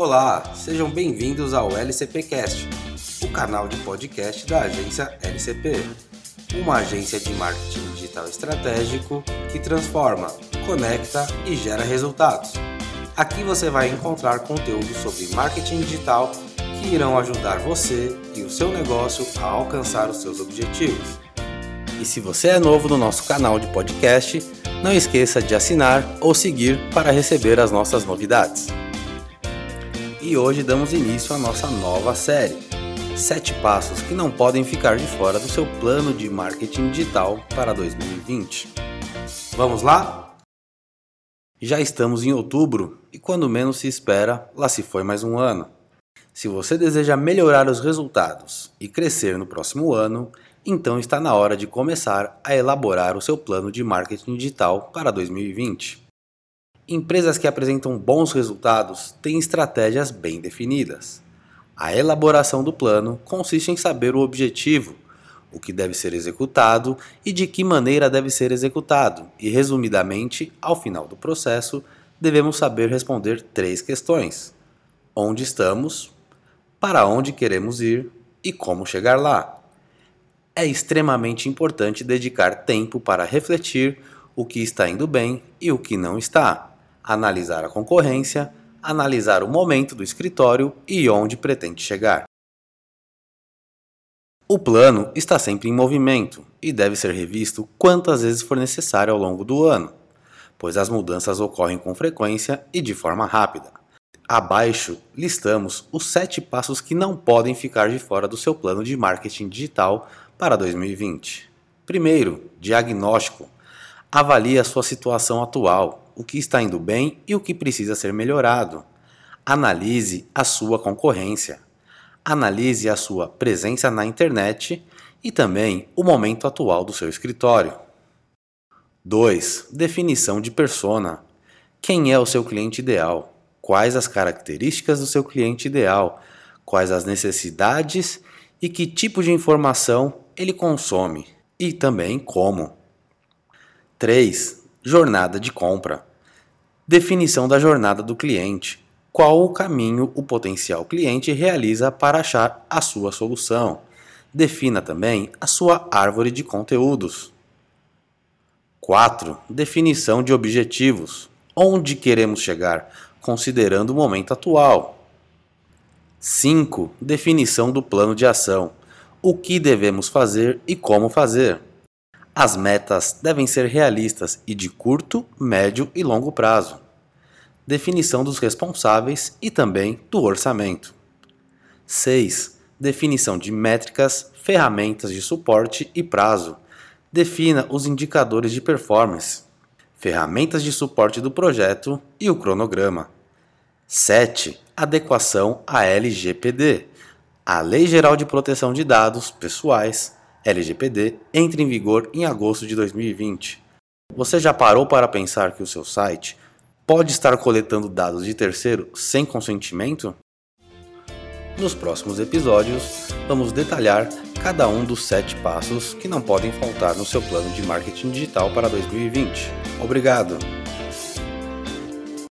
Olá, sejam bem-vindos ao LCPcast, o canal de podcast da agência LCP, uma agência de marketing digital estratégico que transforma, conecta e gera resultados. Aqui você vai encontrar conteúdo sobre marketing digital que irão ajudar você e o seu negócio a alcançar os seus objetivos. E se você é novo no nosso canal de podcast, não esqueça de assinar ou seguir para receber as nossas novidades e hoje damos início à nossa nova série. Sete passos que não podem ficar de fora do seu plano de marketing digital para 2020. Vamos lá? Já estamos em outubro e quando menos se espera, lá se foi mais um ano. Se você deseja melhorar os resultados e crescer no próximo ano, então está na hora de começar a elaborar o seu plano de marketing digital para 2020. Empresas que apresentam bons resultados têm estratégias bem definidas. A elaboração do plano consiste em saber o objetivo, o que deve ser executado e de que maneira deve ser executado, e resumidamente, ao final do processo, devemos saber responder três questões: onde estamos, para onde queremos ir? E como chegar lá. É extremamente importante dedicar tempo para refletir o que está indo bem e o que não está analisar a concorrência, analisar o momento do escritório e onde pretende chegar. O plano está sempre em movimento e deve ser revisto quantas vezes for necessário ao longo do ano, pois as mudanças ocorrem com frequência e de forma rápida. Abaixo listamos os sete passos que não podem ficar de fora do seu plano de marketing digital para 2020. Primeiro, diagnóstico. Avalie a sua situação atual, o que está indo bem e o que precisa ser melhorado. Analise a sua concorrência. Analise a sua presença na internet e também o momento atual do seu escritório. 2. Definição de persona. Quem é o seu cliente ideal? Quais as características do seu cliente ideal? Quais as necessidades e que tipo de informação ele consome? E também como. 3. Jornada de compra. Definição da jornada do cliente. Qual o caminho o potencial cliente realiza para achar a sua solução? Defina também a sua árvore de conteúdos. 4. Definição de objetivos. Onde queremos chegar, considerando o momento atual. 5. Definição do plano de ação. O que devemos fazer e como fazer. As metas devem ser realistas e de curto, médio e longo prazo. Definição dos responsáveis e também do orçamento. 6. Definição de métricas, ferramentas de suporte e prazo. Defina os indicadores de performance, ferramentas de suporte do projeto e o cronograma. 7. Adequação à LGPD, a Lei Geral de Proteção de Dados Pessoais LGPD entra em vigor em agosto de 2020. Você já parou para pensar que o seu site pode estar coletando dados de terceiro sem consentimento? Nos próximos episódios, vamos detalhar cada um dos sete passos que não podem faltar no seu plano de marketing digital para 2020. Obrigado!